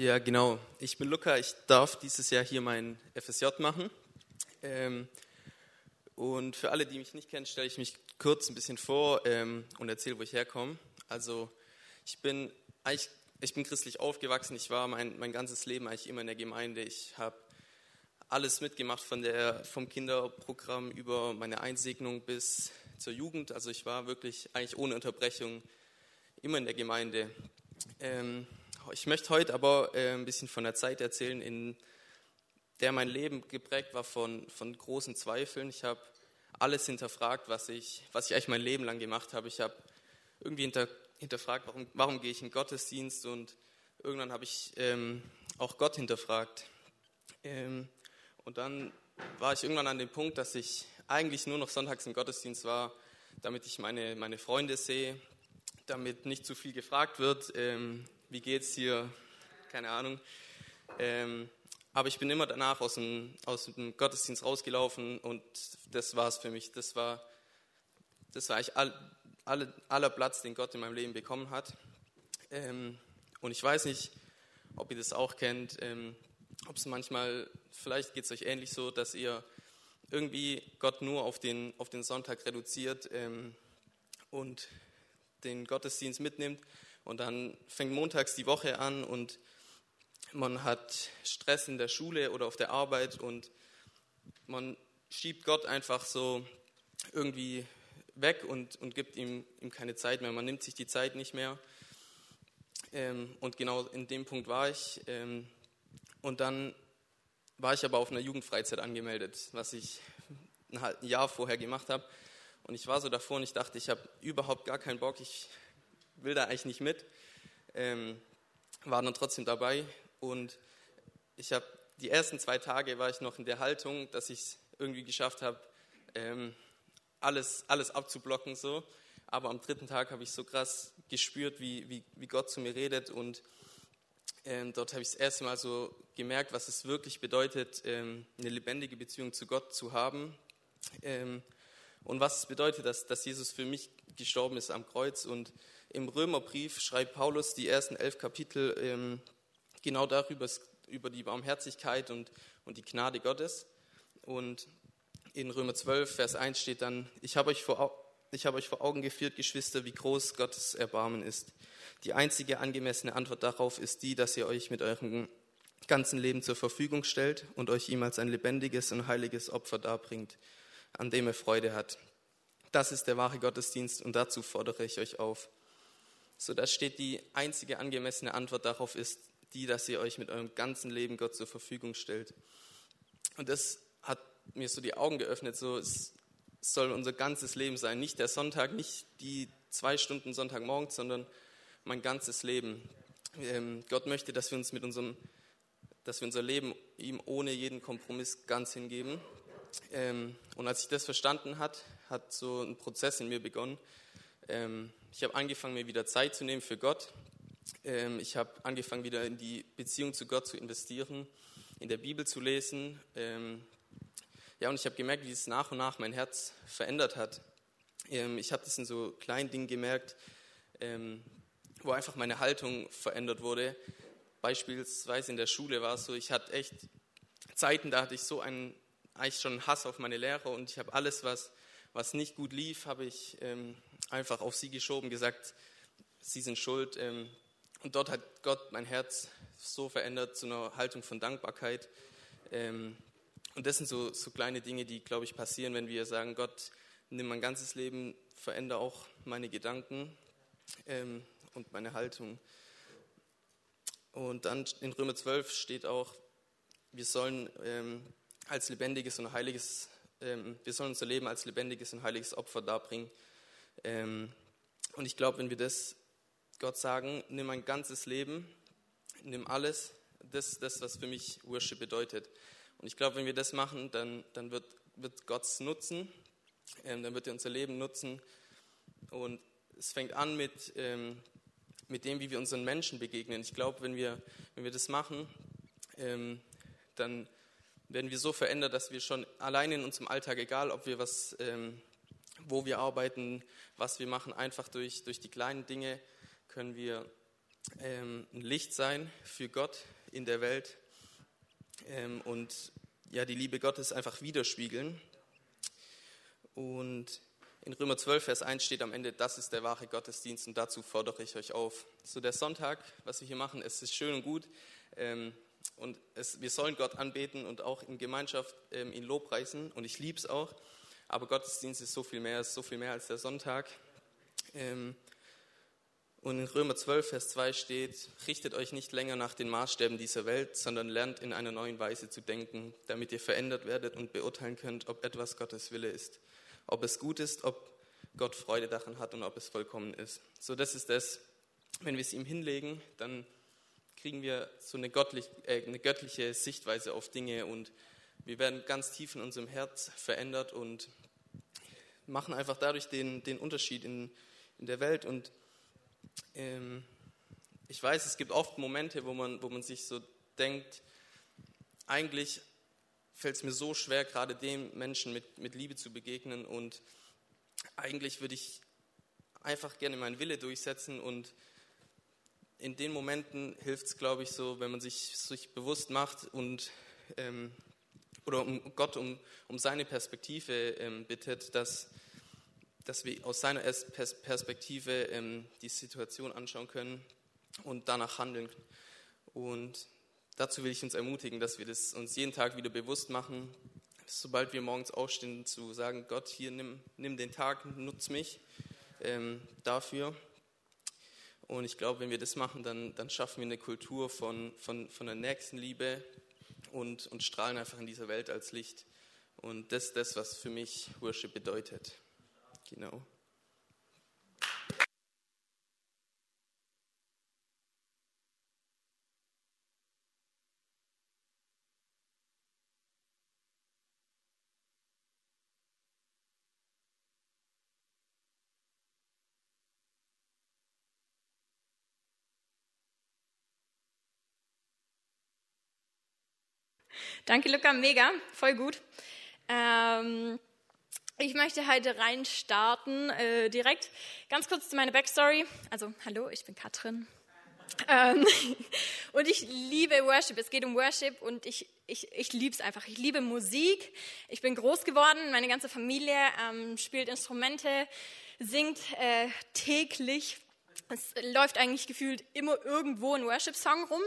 Ja, genau. Ich bin Luca. Ich darf dieses Jahr hier mein FSJ machen. Ähm, und für alle, die mich nicht kennen, stelle ich mich kurz ein bisschen vor ähm, und erzähle, wo ich herkomme. Also ich bin eigentlich, ich bin christlich aufgewachsen. Ich war mein, mein ganzes Leben eigentlich immer in der Gemeinde. Ich habe alles mitgemacht von der, vom Kinderprogramm über meine Einsegnung bis zur Jugend. Also ich war wirklich eigentlich ohne Unterbrechung immer in der Gemeinde. Ähm, ich möchte heute aber äh, ein bisschen von der Zeit erzählen, in der mein Leben geprägt war von, von großen Zweifeln. Ich habe alles hinterfragt, was ich, was ich eigentlich mein Leben lang gemacht habe. Ich habe irgendwie hinter, hinterfragt, warum, warum gehe ich in Gottesdienst und irgendwann habe ich ähm, auch Gott hinterfragt. Ähm, und dann war ich irgendwann an dem Punkt, dass ich eigentlich nur noch sonntags im Gottesdienst war, damit ich meine, meine Freunde sehe, damit nicht zu viel gefragt wird, ähm, wie geht's hier, keine Ahnung. Ähm, aber ich bin immer danach aus dem, aus dem Gottesdienst rausgelaufen und das war es für mich. Das war, das war eigentlich all, alle, aller Platz, den Gott in meinem Leben bekommen hat. Ähm, und ich weiß nicht, ob ihr das auch kennt, ähm, ob es manchmal, vielleicht geht es euch ähnlich so, dass ihr irgendwie Gott nur auf den, auf den Sonntag reduziert ähm, und den Gottesdienst mitnimmt und dann fängt montags die Woche an und man hat Stress in der Schule oder auf der Arbeit und man schiebt Gott einfach so irgendwie weg und, und gibt ihm, ihm keine Zeit mehr. Man nimmt sich die Zeit nicht mehr. Ähm, und genau in dem Punkt war ich. Ähm, und dann war ich aber auf einer Jugendfreizeit angemeldet, was ich ein Jahr vorher gemacht habe. Und ich war so davor und ich dachte, ich habe überhaupt gar keinen Bock, ich will da eigentlich nicht mit. Ähm, war dann trotzdem dabei und ich habe die ersten zwei Tage war ich noch in der Haltung, dass ich es irgendwie geschafft habe, ähm, alles, alles abzublocken so. Aber am dritten Tag habe ich so krass gespürt, wie, wie, wie Gott zu mir redet und ähm, dort habe ich das erste Mal so gemerkt, was es wirklich bedeutet, ähm, eine lebendige Beziehung zu Gott zu haben. Ähm, und was es bedeutet, dass, dass Jesus für mich gestorben ist am Kreuz. Und im Römerbrief schreibt Paulus die ersten elf Kapitel ähm, genau darüber, über die Barmherzigkeit und, und die Gnade Gottes. Und in Römer 12, Vers 1 steht dann, ich habe euch vor, ich habe euch vor Augen geführt, Geschwister, wie groß Gottes Erbarmen ist. Die einzige angemessene Antwort darauf ist die, dass ihr euch mit eurem ganzen Leben zur Verfügung stellt und euch ihm als ein lebendiges und heiliges Opfer darbringt, an dem er Freude hat. Das ist der wahre Gottesdienst und dazu fordere ich euch auf. So, da steht die einzige angemessene Antwort darauf ist die, dass ihr euch mit eurem ganzen Leben Gott zur Verfügung stellt. Und das hat mir so die Augen geöffnet, so es soll unser ganzes Leben sein, nicht der Sonntag, nicht die zwei Stunden Sonntagmorgen, sondern mein ganzes Leben. Ähm, Gott möchte, dass wir uns mit unserem, dass wir unser Leben ihm ohne jeden Kompromiss ganz hingeben. Ähm, und als ich das verstanden hat, hat so ein Prozess in mir begonnen. Ähm, ich habe angefangen, mir wieder Zeit zu nehmen für Gott. Ich habe angefangen, wieder in die Beziehung zu Gott zu investieren, in der Bibel zu lesen. Ja, und ich habe gemerkt, wie es nach und nach mein Herz verändert hat. Ich habe das in so kleinen Dingen gemerkt, wo einfach meine Haltung verändert wurde. Beispielsweise in der Schule war es so, ich hatte echt Zeiten, da hatte ich so einen, eigentlich schon Hass auf meine Lehrer und ich habe alles, was, was nicht gut lief, habe ich ähm, einfach auf sie geschoben, gesagt, sie sind schuld. Ähm, und dort hat Gott mein Herz so verändert zu einer Haltung von Dankbarkeit. Ähm, und das sind so, so kleine Dinge, die, glaube ich, passieren, wenn wir sagen, Gott, nimm mein ganzes Leben, verändere auch meine Gedanken. Ähm, und meine Haltung. Und dann in Römer 12 steht auch, wir sollen ähm, als lebendiges und heiliges, wir sollen unser Leben als lebendiges und heiliges Opfer darbringen. Ähm, und ich glaube, wenn wir das Gott sagen, nimm mein ganzes Leben, nimm alles, das, das was für mich Worship bedeutet. Und ich glaube, wenn wir das machen, dann, dann wird, wird Gott es nutzen, ähm, dann wird er unser Leben nutzen. Und es fängt an mit, ähm, mit dem, wie wir unseren Menschen begegnen. Ich glaube, wenn wir, wenn wir das machen, ähm, dann werden wir so verändert, dass wir schon allein in unserem Alltag, egal ob wir was, ähm, wo wir arbeiten, was wir machen, einfach durch, durch die kleinen Dinge können wir ähm, ein Licht sein für Gott in der Welt ähm, und ja, die Liebe Gottes einfach widerspiegeln. Und in Römer 12, Vers 1 steht am Ende, das ist der wahre Gottesdienst und dazu fordere ich euch auf. So der Sonntag, was wir hier machen, es ist schön und gut ähm, und es, wir sollen Gott anbeten und auch in Gemeinschaft ähm, ihn lobpreisen und ich liebe es auch, aber Gottesdienst ist so viel mehr, ist so viel mehr als der Sonntag. Ähm, und in Römer 12, Vers 2 steht, richtet euch nicht länger nach den Maßstäben dieser Welt, sondern lernt in einer neuen Weise zu denken, damit ihr verändert werdet und beurteilen könnt, ob etwas Gottes Wille ist, ob es gut ist, ob Gott Freude daran hat und ob es vollkommen ist. So, das ist das, wenn wir es ihm hinlegen, dann kriegen wir so eine, göttlich, äh, eine göttliche Sichtweise auf Dinge und wir werden ganz tief in unserem Herz verändert und machen einfach dadurch den, den Unterschied in, in der Welt. Und ähm, ich weiß, es gibt oft Momente, wo man, wo man sich so denkt, eigentlich fällt es mir so schwer, gerade dem Menschen mit, mit Liebe zu begegnen und eigentlich würde ich einfach gerne meinen Wille durchsetzen und in den Momenten hilft es, glaube ich, so, wenn man sich, sich bewusst macht und ähm, oder um Gott um, um seine Perspektive ähm, bittet, dass dass wir aus seiner Perspektive ähm, die Situation anschauen können und danach handeln. Und dazu will ich uns ermutigen, dass wir das uns jeden Tag wieder bewusst machen, sobald wir morgens aufstehen, zu sagen, Gott, hier nimm, nimm den Tag, nutz mich ähm, dafür. Und ich glaube, wenn wir das machen, dann, dann schaffen wir eine Kultur von, von, von der Nächstenliebe und, und strahlen einfach in dieser Welt als Licht. Und das ist das, was für mich Worship bedeutet. Genau. Danke, Luca, mega, voll gut. Ähm, ich möchte heute reinstarten, äh, direkt. Ganz kurz zu meiner Backstory. Also, hallo, ich bin Katrin. Ähm, und ich liebe Worship. Es geht um Worship und ich, ich, ich liebe es einfach. Ich liebe Musik. Ich bin groß geworden. Meine ganze Familie ähm, spielt Instrumente, singt äh, täglich. Es läuft eigentlich gefühlt immer irgendwo ein Worship-Song rum.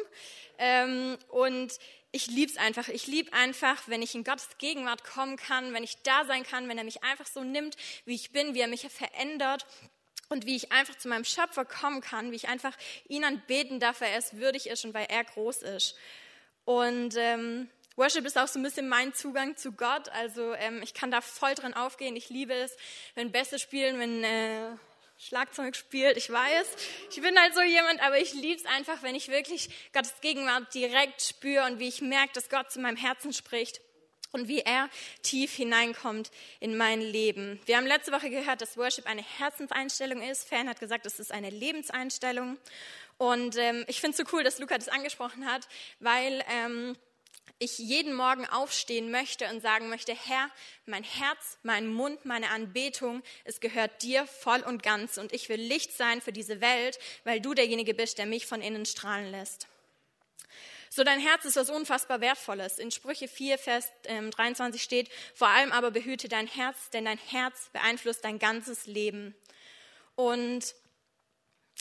Ähm, und ich liebe es einfach. Ich liebe einfach, wenn ich in Gottes Gegenwart kommen kann, wenn ich da sein kann, wenn er mich einfach so nimmt, wie ich bin, wie er mich verändert und wie ich einfach zu meinem Schöpfer kommen kann, wie ich einfach ihn anbeten darf, weil er es würdig ist und weil er groß ist. Und ähm, Worship ist auch so ein bisschen mein Zugang zu Gott. Also ähm, ich kann da voll drin aufgehen. Ich liebe es, wenn Bässe spielen, wenn äh, Schlagzeug spielt, ich weiß. Ich bin halt so jemand, aber ich liebe es einfach, wenn ich wirklich Gottes Gegenwart direkt spüre und wie ich merke, dass Gott zu meinem Herzen spricht und wie er tief hineinkommt in mein Leben. Wir haben letzte Woche gehört, dass Worship eine Herzenseinstellung ist. Fan hat gesagt, es ist eine Lebenseinstellung. Und ähm, ich finde es so cool, dass Luca das angesprochen hat, weil... Ähm, ich jeden Morgen aufstehen möchte und sagen möchte, Herr, mein Herz, mein Mund, meine Anbetung, es gehört dir voll und ganz und ich will Licht sein für diese Welt, weil du derjenige bist, der mich von innen strahlen lässt. So, dein Herz ist was unfassbar Wertvolles. In Sprüche 4, Vers 23 ähm, steht, vor allem aber behüte dein Herz, denn dein Herz beeinflusst dein ganzes Leben. Und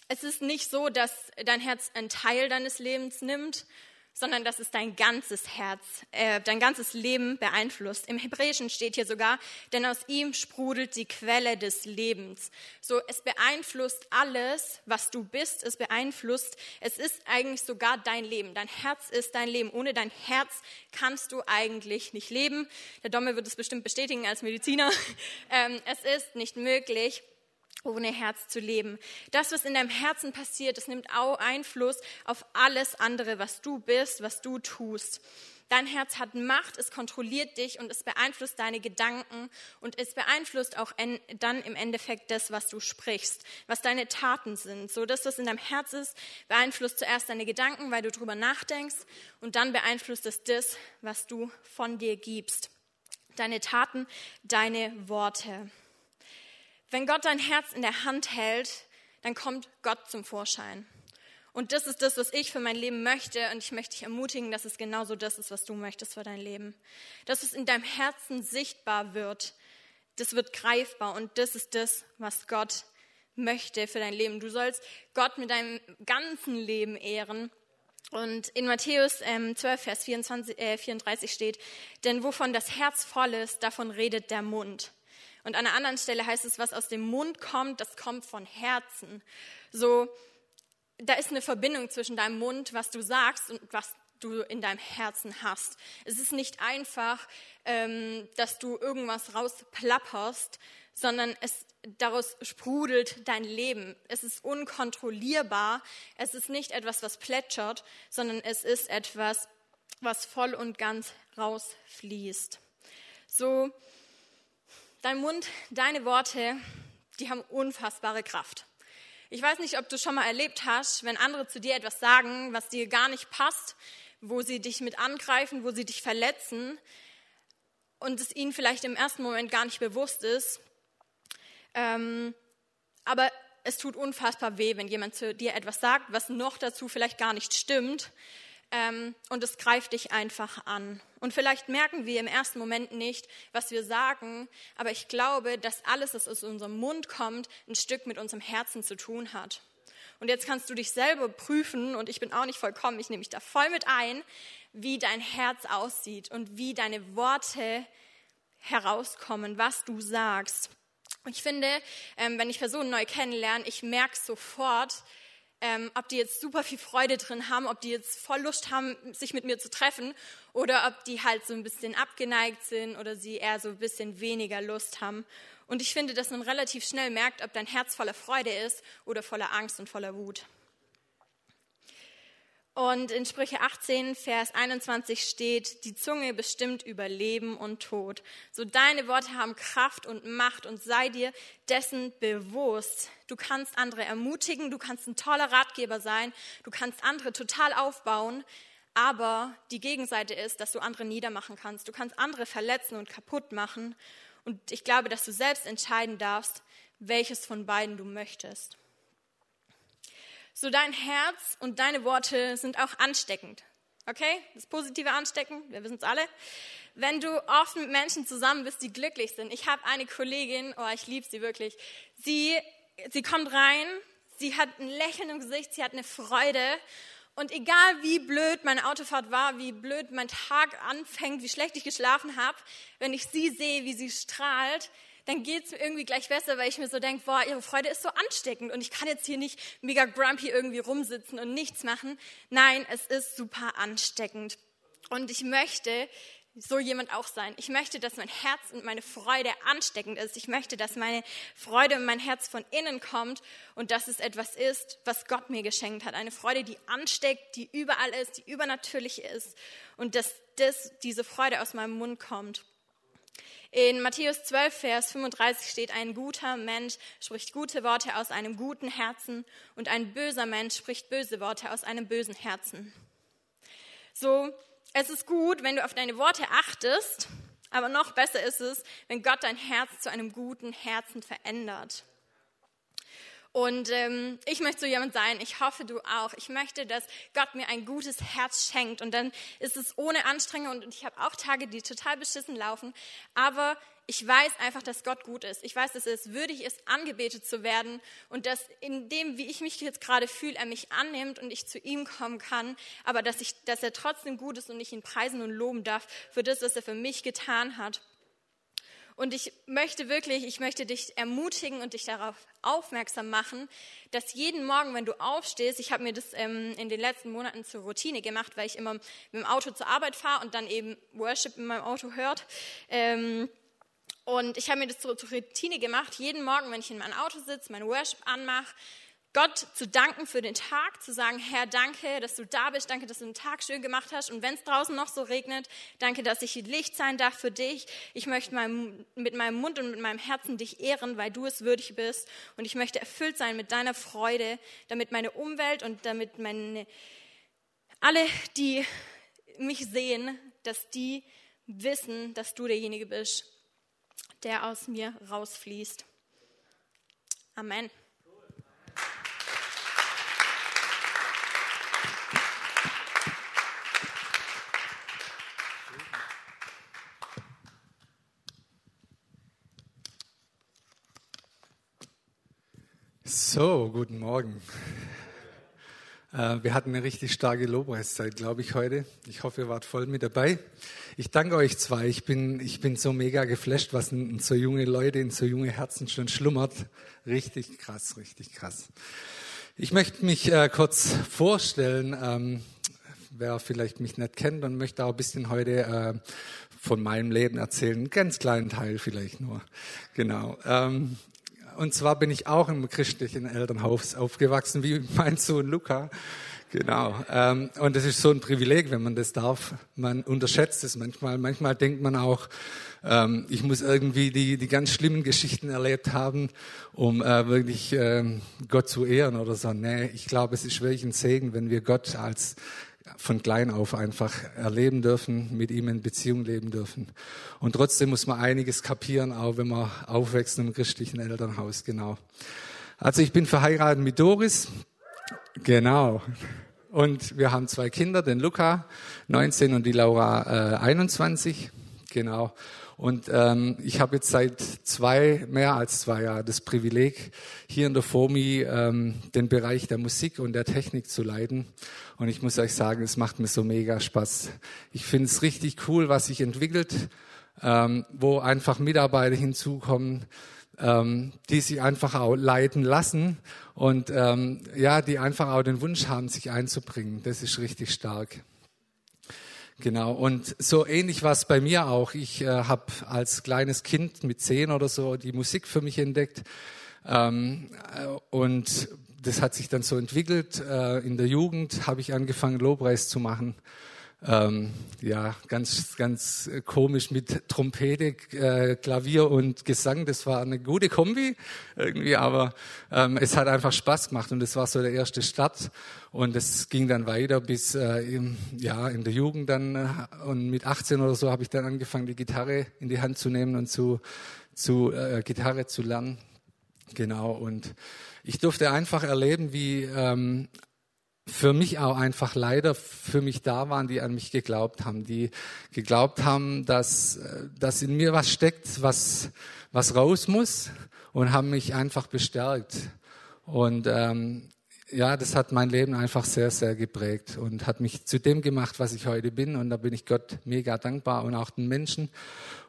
es ist nicht so, dass dein Herz einen Teil deines Lebens nimmt, sondern dass es dein ganzes Herz, äh, dein ganzes Leben beeinflusst. Im Hebräischen steht hier sogar, denn aus ihm sprudelt die Quelle des Lebens. So, es beeinflusst alles, was du bist, es beeinflusst, es ist eigentlich sogar dein Leben. Dein Herz ist dein Leben. Ohne dein Herz kannst du eigentlich nicht leben. Der Domme wird es bestimmt bestätigen als Mediziner. Ähm, es ist nicht möglich ohne Herz zu leben. Das, was in deinem Herzen passiert, das nimmt auch Einfluss auf alles andere, was du bist, was du tust. Dein Herz hat Macht, es kontrolliert dich und es beeinflusst deine Gedanken und es beeinflusst auch dann im Endeffekt das, was du sprichst, was deine Taten sind. So, das in deinem Herz ist, beeinflusst zuerst deine Gedanken, weil du drüber nachdenkst und dann beeinflusst es das, was du von dir gibst. Deine Taten, deine Worte. Wenn Gott dein Herz in der Hand hält, dann kommt Gott zum Vorschein. Und das ist das, was ich für mein Leben möchte. Und ich möchte dich ermutigen, dass es genauso das ist, was du möchtest für dein Leben. Dass es in deinem Herzen sichtbar wird. Das wird greifbar. Und das ist das, was Gott möchte für dein Leben. Du sollst Gott mit deinem ganzen Leben ehren. Und in Matthäus ähm, 12, Vers 24, äh, 34 steht, denn wovon das Herz voll ist, davon redet der Mund. Und an einer anderen Stelle heißt es, was aus dem Mund kommt, das kommt von Herzen. So, da ist eine Verbindung zwischen deinem Mund, was du sagst und was du in deinem Herzen hast. Es ist nicht einfach, ähm, dass du irgendwas rausplapperst, sondern es daraus sprudelt dein Leben. Es ist unkontrollierbar. Es ist nicht etwas, was plätschert, sondern es ist etwas, was voll und ganz rausfließt. So, dein Mund, deine Worte, die haben unfassbare Kraft. Ich weiß nicht, ob du schon mal erlebt hast, wenn andere zu dir etwas sagen, was dir gar nicht passt, wo sie dich mit angreifen, wo sie dich verletzen und es ihnen vielleicht im ersten Moment gar nicht bewusst ist. Ähm, aber es tut unfassbar weh, wenn jemand zu dir etwas sagt, was noch dazu vielleicht gar nicht stimmt. Ähm, und es greift dich einfach an. Und vielleicht merken wir im ersten Moment nicht, was wir sagen, aber ich glaube, dass alles, was aus unserem Mund kommt, ein Stück mit unserem Herzen zu tun hat. Und jetzt kannst du dich selber prüfen, und ich bin auch nicht vollkommen, ich nehme mich da voll mit ein, wie dein Herz aussieht und wie deine Worte herauskommen, was du sagst. Ich finde, ähm, wenn ich Personen neu kennenlerne, ich merke sofort, ähm, ob die jetzt super viel Freude drin haben, ob die jetzt voll Lust haben, sich mit mir zu treffen oder ob die halt so ein bisschen abgeneigt sind oder sie eher so ein bisschen weniger Lust haben. Und ich finde, dass man relativ schnell merkt, ob dein Herz voller Freude ist oder voller Angst und voller Wut. Und in Sprüche 18, Vers 21 steht, die Zunge bestimmt über Leben und Tod. So deine Worte haben Kraft und Macht und sei dir dessen bewusst. Du kannst andere ermutigen, du kannst ein toller Ratgeber sein, du kannst andere total aufbauen, aber die Gegenseite ist, dass du andere niedermachen kannst. Du kannst andere verletzen und kaputt machen. Und ich glaube, dass du selbst entscheiden darfst, welches von beiden du möchtest. So dein Herz und deine Worte sind auch ansteckend. Okay? Das positive Anstecken, wir wissen es alle. Wenn du oft mit Menschen zusammen bist, die glücklich sind. Ich habe eine Kollegin, oh, ich liebe sie wirklich. Sie, sie kommt rein, sie hat ein Lächeln im Gesicht, sie hat eine Freude. Und egal wie blöd meine Autofahrt war, wie blöd mein Tag anfängt, wie schlecht ich geschlafen habe, wenn ich sie sehe, wie sie strahlt, dann geht es mir irgendwie gleich besser, weil ich mir so denke, boah, ihre Freude ist so ansteckend und ich kann jetzt hier nicht mega grumpy irgendwie rumsitzen und nichts machen. Nein, es ist super ansteckend. Und ich möchte so jemand auch sein. Ich möchte, dass mein Herz und meine Freude ansteckend ist. Ich möchte, dass meine Freude und mein Herz von innen kommt und dass es etwas ist, was Gott mir geschenkt hat. Eine Freude, die ansteckt, die überall ist, die übernatürlich ist und dass das, diese Freude aus meinem Mund kommt. In Matthäus 12, Vers 35 steht, ein guter Mensch spricht gute Worte aus einem guten Herzen und ein böser Mensch spricht böse Worte aus einem bösen Herzen. So, es ist gut, wenn du auf deine Worte achtest, aber noch besser ist es, wenn Gott dein Herz zu einem guten Herzen verändert. Und ähm, ich möchte so jemand sein, ich hoffe du auch. Ich möchte, dass Gott mir ein gutes Herz schenkt. Und dann ist es ohne Anstrengung und ich habe auch Tage, die total beschissen laufen. Aber ich weiß einfach, dass Gott gut ist. Ich weiß, dass es würdig ist, angebetet zu werden und dass in dem, wie ich mich jetzt gerade fühle, er mich annimmt und ich zu ihm kommen kann, aber dass, ich, dass er trotzdem gut ist und ich ihn preisen und loben darf für das, was er für mich getan hat. Und ich möchte wirklich, ich möchte dich ermutigen und dich darauf aufmerksam machen, dass jeden Morgen, wenn du aufstehst, ich habe mir das ähm, in den letzten Monaten zur Routine gemacht, weil ich immer mit dem Auto zur Arbeit fahre und dann eben Worship in meinem Auto hört. Ähm, und ich habe mir das zur, zur Routine gemacht, jeden Morgen, wenn ich in meinem Auto sitze, mein Worship anmache, Gott zu danken für den Tag, zu sagen, Herr, danke, dass du da bist, danke, dass du den Tag schön gemacht hast. Und wenn es draußen noch so regnet, danke, dass ich Licht sein darf für dich. Ich möchte mit meinem Mund und mit meinem Herzen dich ehren, weil du es würdig bist. Und ich möchte erfüllt sein mit deiner Freude, damit meine Umwelt und damit meine, alle, die mich sehen, dass die wissen, dass du derjenige bist, der aus mir rausfließt. Amen. So, guten Morgen. Äh, wir hatten eine richtig starke Lobpreiszeit, glaube ich, heute. Ich hoffe, ihr wart voll mit dabei. Ich danke euch zwei. Ich bin, ich bin so mega geflasht, was in so junge Leute, in so junge Herzen schon schlummert. Richtig krass, richtig krass. Ich möchte mich äh, kurz vorstellen, ähm, wer vielleicht mich nicht kennt und möchte auch ein bisschen heute äh, von meinem Leben erzählen. Einen ganz kleinen Teil vielleicht nur. Genau. Ähm, und zwar bin ich auch im christlichen Elternhaus aufgewachsen, wie mein Sohn Luca. Genau. Ähm, und das ist so ein Privileg, wenn man das darf. Man unterschätzt es manchmal. Manchmal denkt man auch, ähm, ich muss irgendwie die, die ganz schlimmen Geschichten erlebt haben, um äh, wirklich ähm, Gott zu ehren oder so. Nee, ich glaube, es ist wirklich ein Segen, wenn wir Gott als von klein auf einfach erleben dürfen, mit ihm in Beziehung leben dürfen. Und trotzdem muss man einiges kapieren, auch wenn man aufwächst im christlichen Elternhaus, genau. Also ich bin verheiratet mit Doris, genau. Und wir haben zwei Kinder, den Luca, 19 und die Laura, äh, 21, genau. Und ähm, ich habe jetzt seit zwei, mehr als zwei Jahren das Privileg, hier in der FOMI ähm, den Bereich der Musik und der Technik zu leiten. Und ich muss euch sagen, es macht mir so mega Spaß. Ich finde es richtig cool, was sich entwickelt, ähm, wo einfach Mitarbeiter hinzukommen, ähm, die sich einfach auch leiten lassen und ähm, ja, die einfach auch den Wunsch haben, sich einzubringen. Das ist richtig stark. Genau, und so ähnlich war es bei mir auch. Ich äh, habe als kleines Kind mit zehn oder so die Musik für mich entdeckt. Ähm, äh, und das hat sich dann so entwickelt. Äh, in der Jugend habe ich angefangen, Lobpreis zu machen ähm, ja, ganz, ganz komisch mit Trompete, äh, Klavier und Gesang. Das war eine gute Kombi irgendwie, aber ähm, es hat einfach Spaß gemacht und das war so der erste Start. Und es ging dann weiter bis äh, im, ja, in der Jugend dann. Äh, und mit 18 oder so habe ich dann angefangen, die Gitarre in die Hand zu nehmen und zu, zu äh, Gitarre zu lernen. Genau. Und ich durfte einfach erleben, wie ähm, für mich auch einfach leider für mich da waren, die an mich geglaubt haben, die geglaubt haben, dass, dass in mir was steckt, was, was raus muss und haben mich einfach bestärkt. Und ähm, ja, das hat mein Leben einfach sehr, sehr geprägt und hat mich zu dem gemacht, was ich heute bin. Und da bin ich Gott mega dankbar und auch den Menschen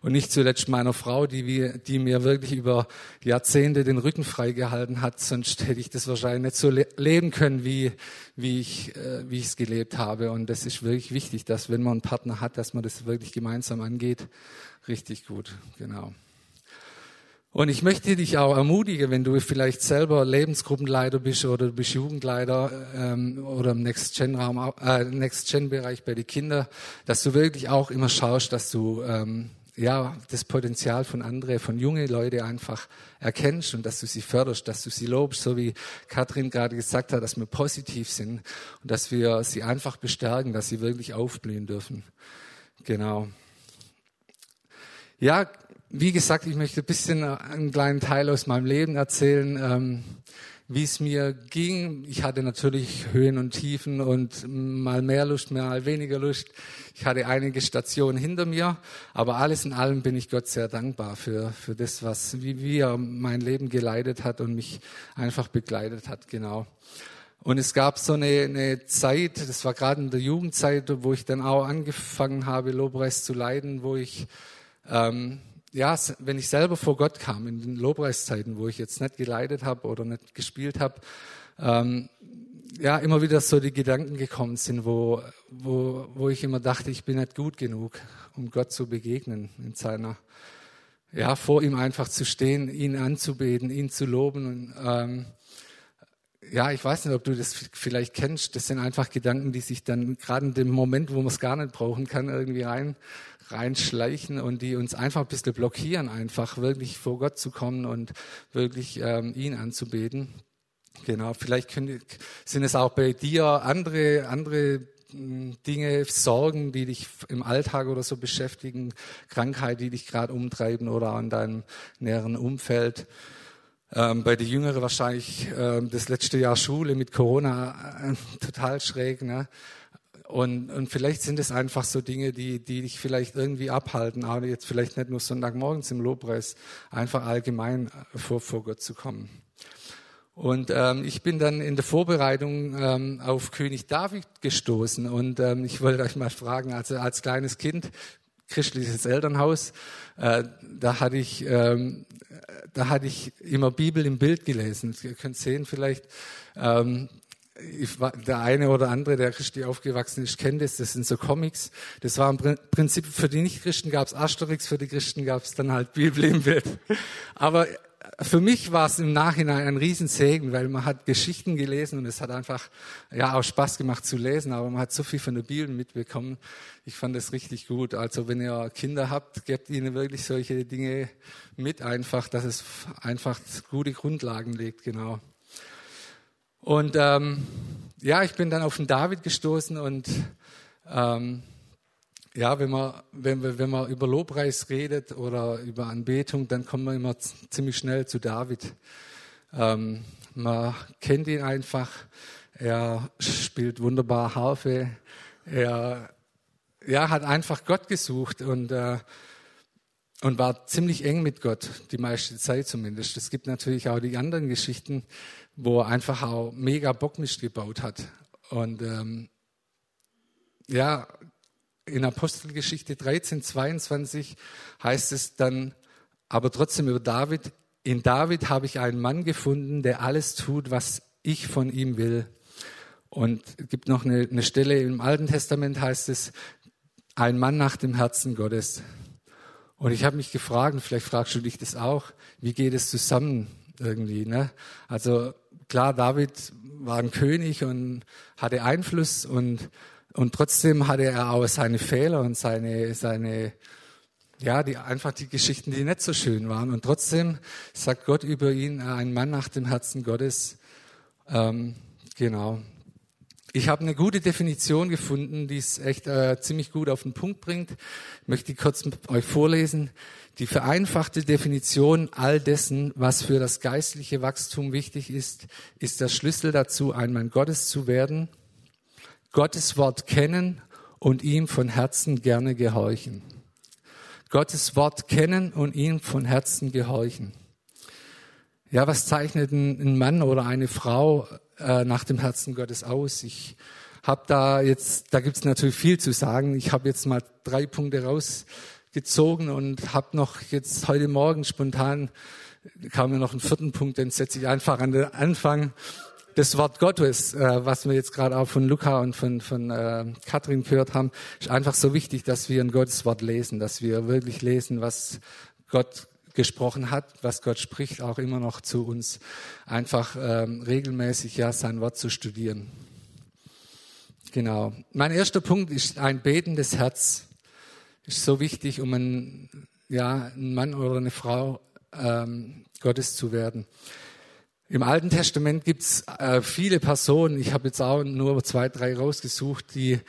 und nicht zuletzt meiner Frau, die, wir, die mir wirklich über Jahrzehnte den Rücken freigehalten hat. Sonst hätte ich das wahrscheinlich nicht so le leben können, wie, wie, ich, äh, wie ich es gelebt habe. Und das ist wirklich wichtig, dass wenn man einen Partner hat, dass man das wirklich gemeinsam angeht. Richtig gut, genau. Und ich möchte dich auch ermutigen, wenn du vielleicht selber Lebensgruppenleiter bist oder du bist Jugendleiter ähm, oder im Next-Gen-Raum, äh, Next-Gen-Bereich bei den Kindern, dass du wirklich auch immer schaust, dass du ähm, ja das Potenzial von anderen, von jungen Leuten einfach erkennst und dass du sie förderst, dass du sie lobst, so wie Katrin gerade gesagt hat, dass wir positiv sind und dass wir sie einfach bestärken, dass sie wirklich aufblühen dürfen. Genau. Ja, wie gesagt, ich möchte ein bisschen einen kleinen Teil aus meinem Leben erzählen, ähm, wie es mir ging. Ich hatte natürlich Höhen und Tiefen und mal mehr Lust, mal weniger Lust. Ich hatte einige Stationen hinter mir, aber alles in allem bin ich Gott sehr dankbar für, für das, was, wie, wie er mein Leben geleitet hat und mich einfach begleitet hat, genau. Und es gab so eine, eine Zeit, das war gerade in der Jugendzeit, wo ich dann auch angefangen habe, Lobpreis zu leiden, wo ich ähm, ja, wenn ich selber vor Gott kam, in den Lobpreiszeiten, wo ich jetzt nicht geleitet habe oder nicht gespielt habe, ähm, ja, immer wieder so die Gedanken gekommen sind, wo, wo, wo ich immer dachte, ich bin nicht gut genug, um Gott zu begegnen in seiner, ja, vor ihm einfach zu stehen, ihn anzubeten, ihn zu loben und, ähm, ja, ich weiß nicht, ob du das vielleicht kennst. Das sind einfach Gedanken, die sich dann gerade in dem Moment, wo man es gar nicht brauchen kann, irgendwie rein, reinschleichen und die uns einfach ein bisschen blockieren, einfach wirklich vor Gott zu kommen und wirklich ähm, ihn anzubeten. Genau, vielleicht können, sind es auch bei dir andere, andere hm, Dinge, Sorgen, die dich im Alltag oder so beschäftigen, Krankheit, die dich gerade umtreiben oder an deinem näheren Umfeld. Ähm, bei den Jüngeren wahrscheinlich ähm, das letzte Jahr Schule mit Corona äh, total schräg. Ne? Und, und vielleicht sind es einfach so Dinge, die, die dich vielleicht irgendwie abhalten, aber jetzt vielleicht nicht nur Sonntagmorgens im Lobpreis, einfach allgemein vor, vor Gott zu kommen. Und ähm, ich bin dann in der Vorbereitung ähm, auf König David gestoßen und ähm, ich wollte euch mal fragen, also als kleines Kind, christliches Elternhaus, äh, da hatte ich, ähm, da hatte ich immer Bibel im Bild gelesen. Ihr könnt sehen vielleicht, ähm, ich war, der eine oder andere, der christlich aufgewachsen ist, kennt es. Das sind so Comics. Das war im Prinzip für die Nichtchristen gab es Asterix, für die Christen gab es dann halt Bibel im Bild. Aber für mich war es im Nachhinein ein Riesensegen, weil man hat Geschichten gelesen und es hat einfach ja auch Spaß gemacht zu lesen, aber man hat so viel von der Bibel mitbekommen. Ich fand das richtig gut. Also wenn ihr Kinder habt, gebt ihnen wirklich solche Dinge mit einfach, dass es einfach gute Grundlagen legt, genau. Und ähm, ja, ich bin dann auf den David gestoßen und ähm, ja, wenn man, wenn, wenn man über Lobpreis redet oder über Anbetung, dann kommt man immer ziemlich schnell zu David. Ähm, man kennt ihn einfach. Er spielt wunderbar Harfe. Er ja, hat einfach Gott gesucht und, äh, und war ziemlich eng mit Gott, die meiste Zeit zumindest. Es gibt natürlich auch die anderen Geschichten, wo er einfach auch mega Bockmist gebaut hat. Und ähm, ja, in Apostelgeschichte 13, 22 heißt es dann, aber trotzdem über David, in David habe ich einen Mann gefunden, der alles tut, was ich von ihm will. Und es gibt noch eine, eine Stelle im Alten Testament heißt es, ein Mann nach dem Herzen Gottes. Und ich habe mich gefragt, vielleicht fragst du dich das auch, wie geht es zusammen irgendwie? Ne? Also klar, David war ein König und hatte Einfluss und und trotzdem hatte er auch seine Fehler und seine, seine, ja, die, einfach die Geschichten, die nicht so schön waren. Und trotzdem sagt Gott über ihn, ein Mann nach dem Herzen Gottes. Ähm, genau. Ich habe eine gute Definition gefunden, die es echt äh, ziemlich gut auf den Punkt bringt. Ich möchte die kurz mit euch vorlesen. Die vereinfachte Definition all dessen, was für das geistliche Wachstum wichtig ist, ist der Schlüssel dazu, ein Mann Gottes zu werden – Gottes Wort kennen und ihm von Herzen gerne gehorchen. Gottes Wort kennen und ihm von Herzen gehorchen. Ja, was zeichnet ein, Mann oder eine Frau äh, nach dem Herzen Gottes aus? Ich habe da jetzt, da gibt's natürlich viel zu sagen. Ich habe jetzt mal drei Punkte rausgezogen und habe noch jetzt heute Morgen spontan kam mir noch ein vierten Punkt, den setze ich einfach an den Anfang das Wort Gottes, äh, was wir jetzt gerade auch von Luca und von, von äh, Katrin gehört haben, ist einfach so wichtig, dass wir ein Gottes Wort lesen, dass wir wirklich lesen, was Gott gesprochen hat, was Gott spricht, auch immer noch zu uns. Einfach ähm, regelmäßig ja sein Wort zu studieren. Genau. Mein erster Punkt ist ein betendes Herz. Ist so wichtig, um ein, ja, ein Mann oder eine Frau ähm, Gottes zu werden. Im Alten Testament gibt's äh, viele Personen, ich habe jetzt auch nur zwei, drei rausgesucht, die,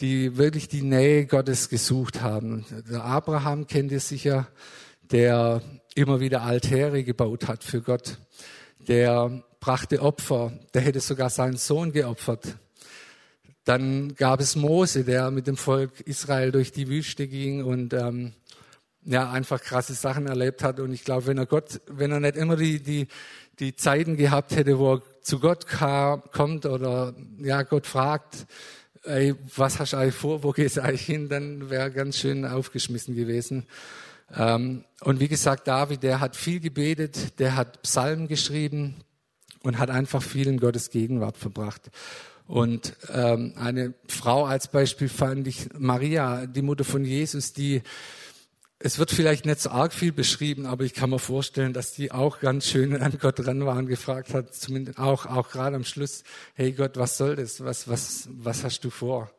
die wirklich die Nähe Gottes gesucht haben. Der Abraham kennt ihr sicher, der immer wieder Altäre gebaut hat für Gott. Der brachte Opfer, der hätte sogar seinen Sohn geopfert. Dann gab es Mose, der mit dem Volk Israel durch die Wüste ging und ähm, ja einfach krasse Sachen erlebt hat. Und ich glaube, wenn er Gott, wenn er nicht immer die die die Zeiten gehabt hätte, wo er zu Gott kam, kommt oder ja, Gott fragt, ey, was hast du eigentlich vor, wo gehst du eigentlich hin, dann wäre ganz schön aufgeschmissen gewesen. Ähm, und wie gesagt, David, der hat viel gebetet, der hat Psalmen geschrieben und hat einfach viel in Gottes Gegenwart verbracht. Und ähm, eine Frau als Beispiel fand ich Maria, die Mutter von Jesus, die es wird vielleicht nicht so arg viel beschrieben, aber ich kann mir vorstellen, dass die auch ganz schön an Gott dran war und gefragt hat, zumindest auch, auch gerade am Schluss, hey Gott, was soll das? Was, was, was hast du vor?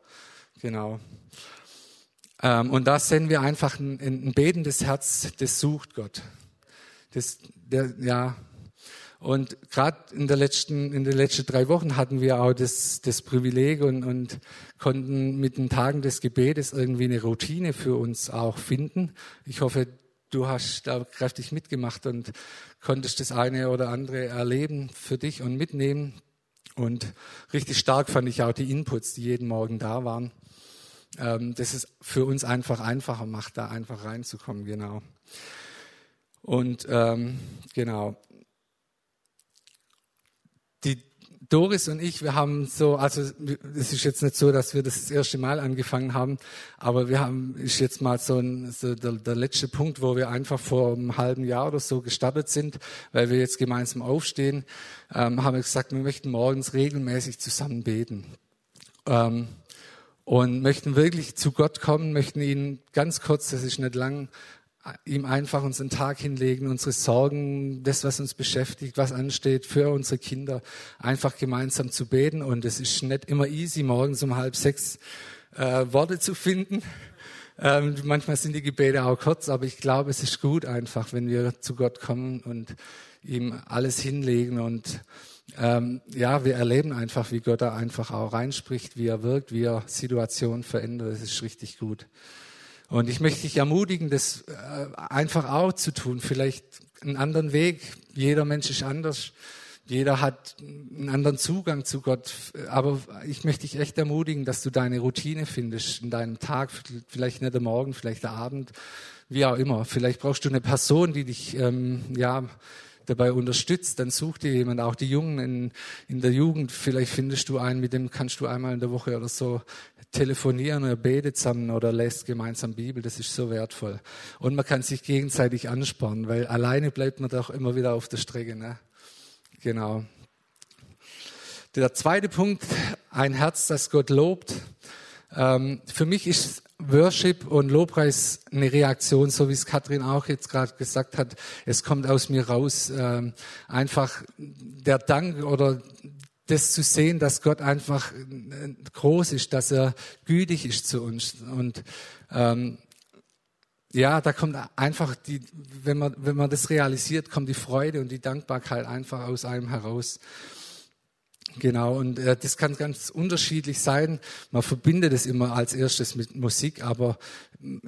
Genau. Ähm, und da sehen wir einfach ein, ein betendes Herz, das sucht Gott. Das, der, ja, und gerade in, der letzten, in den letzten drei Wochen hatten wir auch das, das Privileg und, und konnten mit den Tagen des Gebetes irgendwie eine Routine für uns auch finden. Ich hoffe, du hast da kräftig mitgemacht und konntest das eine oder andere erleben für dich und mitnehmen. Und richtig stark fand ich auch die Inputs, die jeden Morgen da waren. Ähm, das ist für uns einfach einfacher macht, da einfach reinzukommen, genau. Und ähm, genau, die Doris und ich, wir haben so, also es ist jetzt nicht so, dass wir das, das erste Mal angefangen haben, aber wir haben, ist jetzt mal so, ein, so der, der, letzte Punkt, wo wir einfach vor einem halben Jahr oder so gestartet sind, weil wir jetzt gemeinsam aufstehen, ähm, haben wir gesagt, wir möchten morgens regelmäßig zusammen beten. Ähm, und möchten wirklich zu Gott kommen, möchten ihn ganz kurz, das ist nicht lang, ihm einfach unseren Tag hinlegen, unsere Sorgen, das, was uns beschäftigt, was ansteht, für unsere Kinder, einfach gemeinsam zu beten. Und es ist nicht immer easy, morgens um halb sechs äh, Worte zu finden. Ähm, manchmal sind die Gebete auch kurz, aber ich glaube, es ist gut einfach, wenn wir zu Gott kommen und ihm alles hinlegen und ähm, ja, wir erleben einfach, wie Gott da einfach auch reinspricht, wie er wirkt, wie er Situationen verändert. Das ist richtig gut. Und ich möchte dich ermutigen, das äh, einfach auch zu tun. Vielleicht einen anderen Weg. Jeder Mensch ist anders. Jeder hat einen anderen Zugang zu Gott. Aber ich möchte dich echt ermutigen, dass du deine Routine findest in deinem Tag. Vielleicht nicht am Morgen, vielleicht am Abend, wie auch immer. Vielleicht brauchst du eine Person, die dich, ähm, ja, dabei unterstützt, dann such dir jemand, auch die Jungen in, in der Jugend, vielleicht findest du einen, mit dem kannst du einmal in der Woche oder so telefonieren oder betet zusammen oder lässt gemeinsam Bibel, das ist so wertvoll. Und man kann sich gegenseitig anspornen, weil alleine bleibt man doch immer wieder auf der Strecke. Ne? Genau. Der zweite Punkt, ein Herz, das Gott lobt. Ähm, für mich ist Worship und Lobpreis eine Reaktion, so wie es Katrin auch jetzt gerade gesagt hat. Es kommt aus mir raus. Ähm, einfach der Dank oder das zu sehen, dass Gott einfach äh, groß ist, dass er gütig ist zu uns. Und ähm, ja, da kommt einfach die, wenn man, wenn man das realisiert, kommt die Freude und die Dankbarkeit einfach aus einem heraus. Genau, und äh, das kann ganz unterschiedlich sein. Man verbindet es immer als erstes mit Musik, aber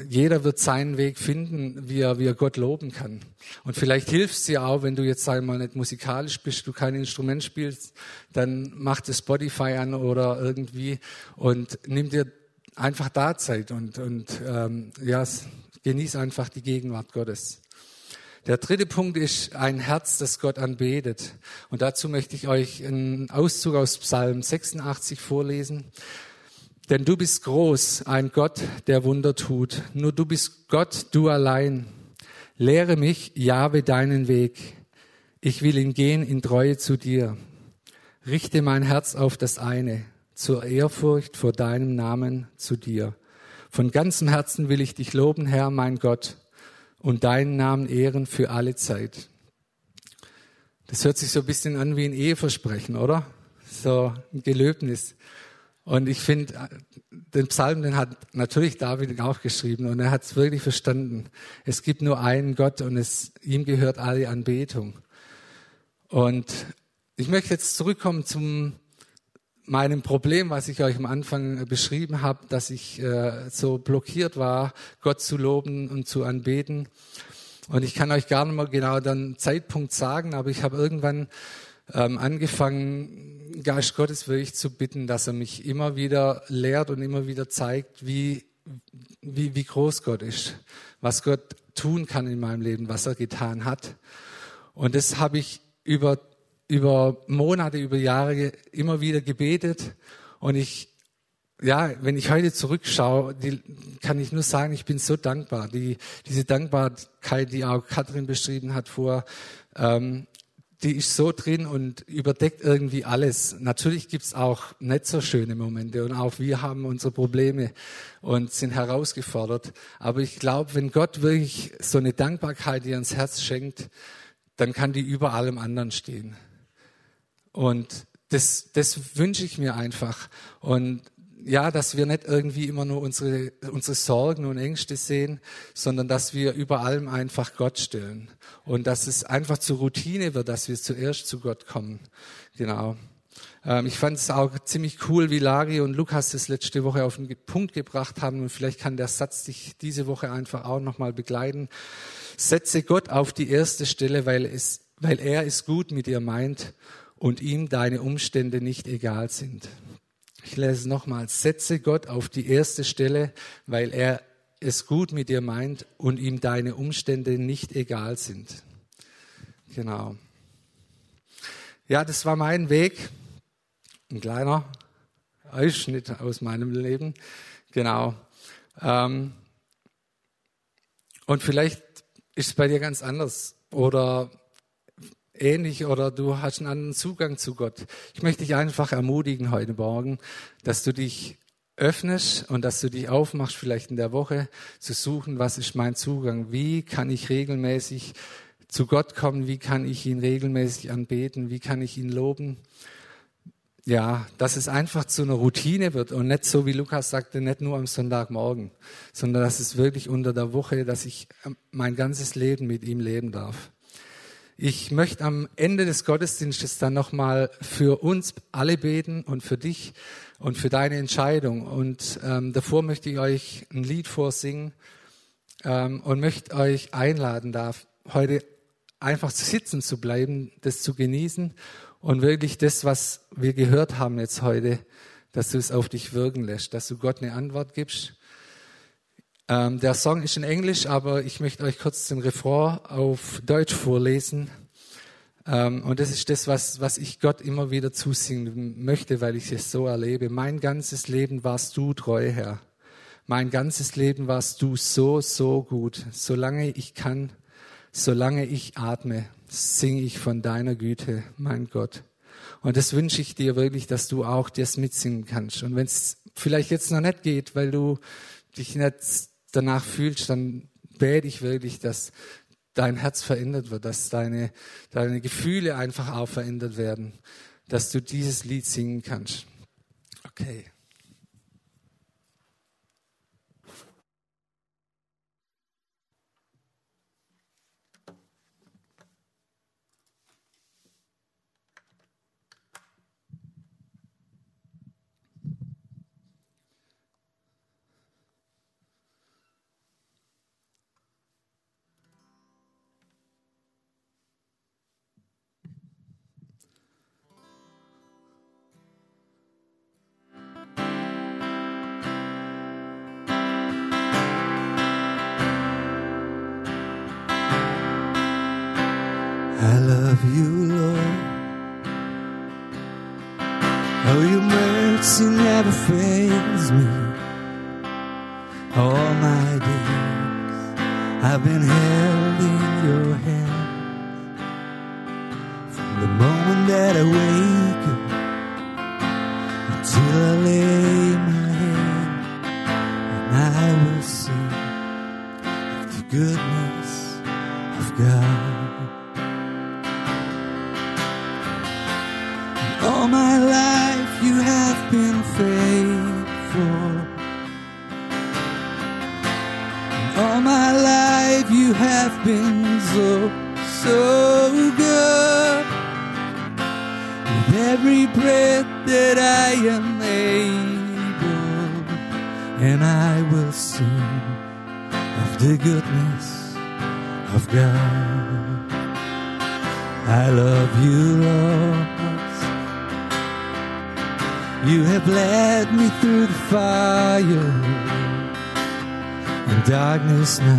jeder wird seinen Weg finden, wie er, wie er Gott loben kann. Und vielleicht hilft es dir auch, wenn du jetzt einmal nicht musikalisch bist, du kein Instrument spielst, dann mach das Spotify an oder irgendwie und nimm dir einfach da Zeit und, und ähm, ja, genieß einfach die Gegenwart Gottes. Der dritte Punkt ist ein Herz, das Gott anbetet. Und dazu möchte ich euch einen Auszug aus Psalm 86 vorlesen. Denn du bist groß, ein Gott, der Wunder tut. Nur du bist Gott, du allein. Lehre mich, Jahwe, deinen Weg. Ich will ihn gehen in Treue zu dir. Richte mein Herz auf das eine, zur Ehrfurcht vor deinem Namen zu dir. Von ganzem Herzen will ich dich loben, Herr, mein Gott und deinen Namen ehren für alle Zeit. Das hört sich so ein bisschen an wie ein Eheversprechen, oder? So ein Gelöbnis. Und ich finde, den Psalm, den hat natürlich David auch geschrieben und er hat es wirklich verstanden. Es gibt nur einen Gott und es, ihm gehört alle Anbetung. Und ich möchte jetzt zurückkommen zum meinem Problem, was ich euch am Anfang beschrieben habe, dass ich äh, so blockiert war, Gott zu loben und zu anbeten. Und ich kann euch gar nicht mehr genau den Zeitpunkt sagen, aber ich habe irgendwann ähm, angefangen, Geist Gottes wirklich zu bitten, dass er mich immer wieder lehrt und immer wieder zeigt, wie, wie, wie groß Gott ist, was Gott tun kann in meinem Leben, was er getan hat. Und das habe ich über über Monate, über Jahre immer wieder gebetet und ich, ja, wenn ich heute zurückschaue, die, kann ich nur sagen, ich bin so dankbar. Die, diese Dankbarkeit, die auch Katrin beschrieben hat vor, ähm, die ist so drin und überdeckt irgendwie alles. Natürlich gibt's auch nicht so schöne Momente und auch wir haben unsere Probleme und sind herausgefordert. Aber ich glaube, wenn Gott wirklich so eine Dankbarkeit dir ans Herz schenkt, dann kann die über allem anderen stehen. Und das, das wünsche ich mir einfach. Und ja, dass wir nicht irgendwie immer nur unsere, unsere Sorgen und Ängste sehen, sondern dass wir über allem einfach Gott stellen. Und dass es einfach zur Routine wird, dass wir zuerst zu Gott kommen. Genau. Ähm, ich fand es auch ziemlich cool, wie Lari und Lukas das letzte Woche auf den Punkt gebracht haben. Und vielleicht kann der Satz dich diese Woche einfach auch nochmal begleiten. Setze Gott auf die erste Stelle, weil, es, weil er es gut mit dir meint und ihm deine Umstände nicht egal sind. Ich lese es nochmals. Setze Gott auf die erste Stelle, weil er es gut mit dir meint und ihm deine Umstände nicht egal sind. Genau. Ja, das war mein Weg. Ein kleiner Ausschnitt aus meinem Leben. Genau. Ähm, und vielleicht ist es bei dir ganz anders oder ähnlich oder du hast einen anderen Zugang zu Gott. Ich möchte dich einfach ermutigen heute Morgen, dass du dich öffnest und dass du dich aufmachst, vielleicht in der Woche zu suchen, was ist mein Zugang? Wie kann ich regelmäßig zu Gott kommen? Wie kann ich ihn regelmäßig anbeten? Wie kann ich ihn loben? Ja, dass es einfach zu einer Routine wird und nicht so, wie Lukas sagte, nicht nur am Sonntagmorgen, sondern dass es wirklich unter der Woche, dass ich mein ganzes Leben mit ihm leben darf. Ich möchte am Ende des Gottesdienstes dann nochmal für uns alle beten und für dich und für deine Entscheidung. Und ähm, davor möchte ich euch ein Lied vorsingen ähm, und möchte euch einladen, da heute einfach zu sitzen zu bleiben, das zu genießen und wirklich das, was wir gehört haben jetzt heute, dass du es auf dich wirken lässt, dass du Gott eine Antwort gibst ähm, der Song ist in Englisch, aber ich möchte euch kurz den Refrain auf Deutsch vorlesen. Ähm, und das ist das, was, was ich Gott immer wieder zusingen möchte, weil ich es so erlebe. Mein ganzes Leben warst du treu, Herr. Mein ganzes Leben warst du so, so gut. Solange ich kann, solange ich atme, singe ich von deiner Güte, mein Gott. Und das wünsche ich dir wirklich, dass du auch das mitsingen kannst. Und wenn es vielleicht jetzt noch nicht geht, weil du dich nicht danach fühlst, dann bete ich wirklich, dass dein Herz verändert wird, dass deine, deine Gefühle einfach auch verändert werden, dass du dieses Lied singen kannst. Okay. Of you, Lord. Oh, your mercy never fails me. All my days I've been held in your hand. From the moment that I wake up until I lay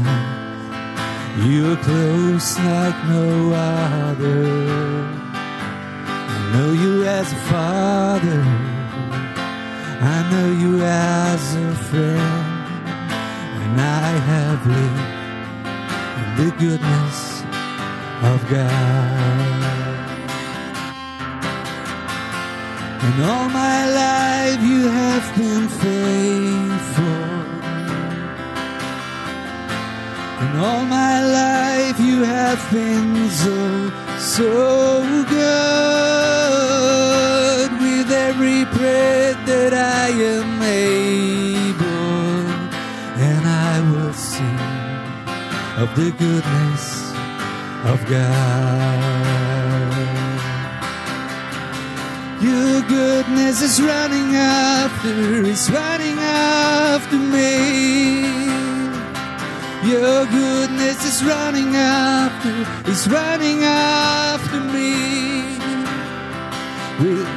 darkness now. You are close like no other. I know you as a father. I know you as a friend. And I have lived in the goodness of God. And all my life you have been faithful. And all my life you have been so, so good. With every breath that I am able, and I will sing of the goodness of God. Your goodness is running after, is running after me. Your goodness is running after, It's running after me. With,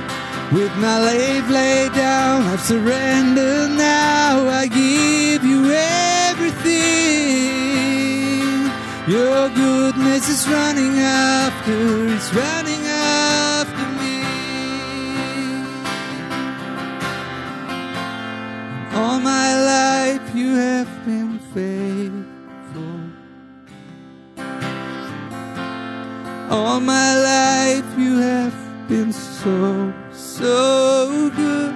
with my life laid down, I've surrendered now. I give you everything. Your goodness is running after, is running after me. All my life you have been so, so good.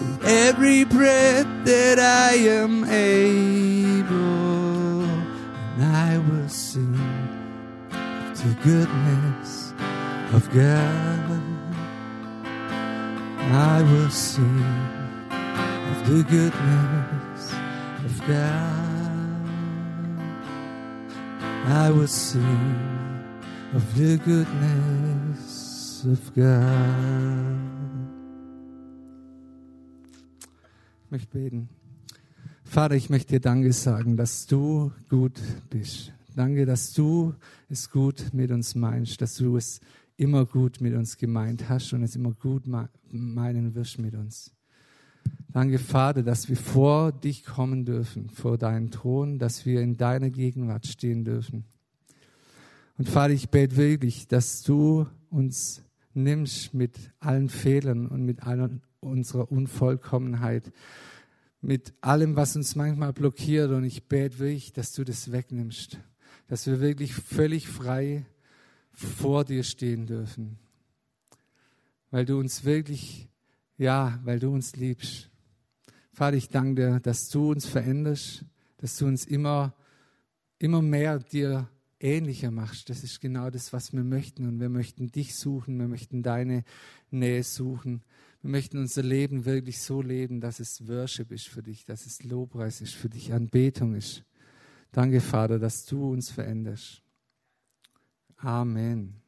With every breath that I am able, and I will sing the goodness of God. I will sing of the goodness of God. I will sing of the goodness of God. Ich möchte beten. Vater, ich möchte dir Danke sagen, dass du gut bist. Danke, dass du es gut mit uns meinst, dass du es immer gut mit uns gemeint hast und es immer gut meinen wirst mit uns. Danke, Vater, dass wir vor dich kommen dürfen, vor deinen Thron, dass wir in deiner Gegenwart stehen dürfen. Und Vater, ich bete wirklich, dass du uns nimmst mit allen Fehlern und mit aller unserer Unvollkommenheit, mit allem, was uns manchmal blockiert. Und ich bete wirklich, dass du das wegnimmst, dass wir wirklich völlig frei vor dir stehen dürfen, weil du uns wirklich, ja, weil du uns liebst. Vater, ich danke dir, dass du uns veränderst, dass du uns immer, immer mehr dir ähnlicher machst. Das ist genau das, was wir möchten. Und wir möchten dich suchen, wir möchten deine Nähe suchen. Wir möchten unser Leben wirklich so leben, dass es Worship ist für dich, dass es Lobpreis ist für dich, Anbetung ist. Danke, Vater, dass du uns veränderst. Amen.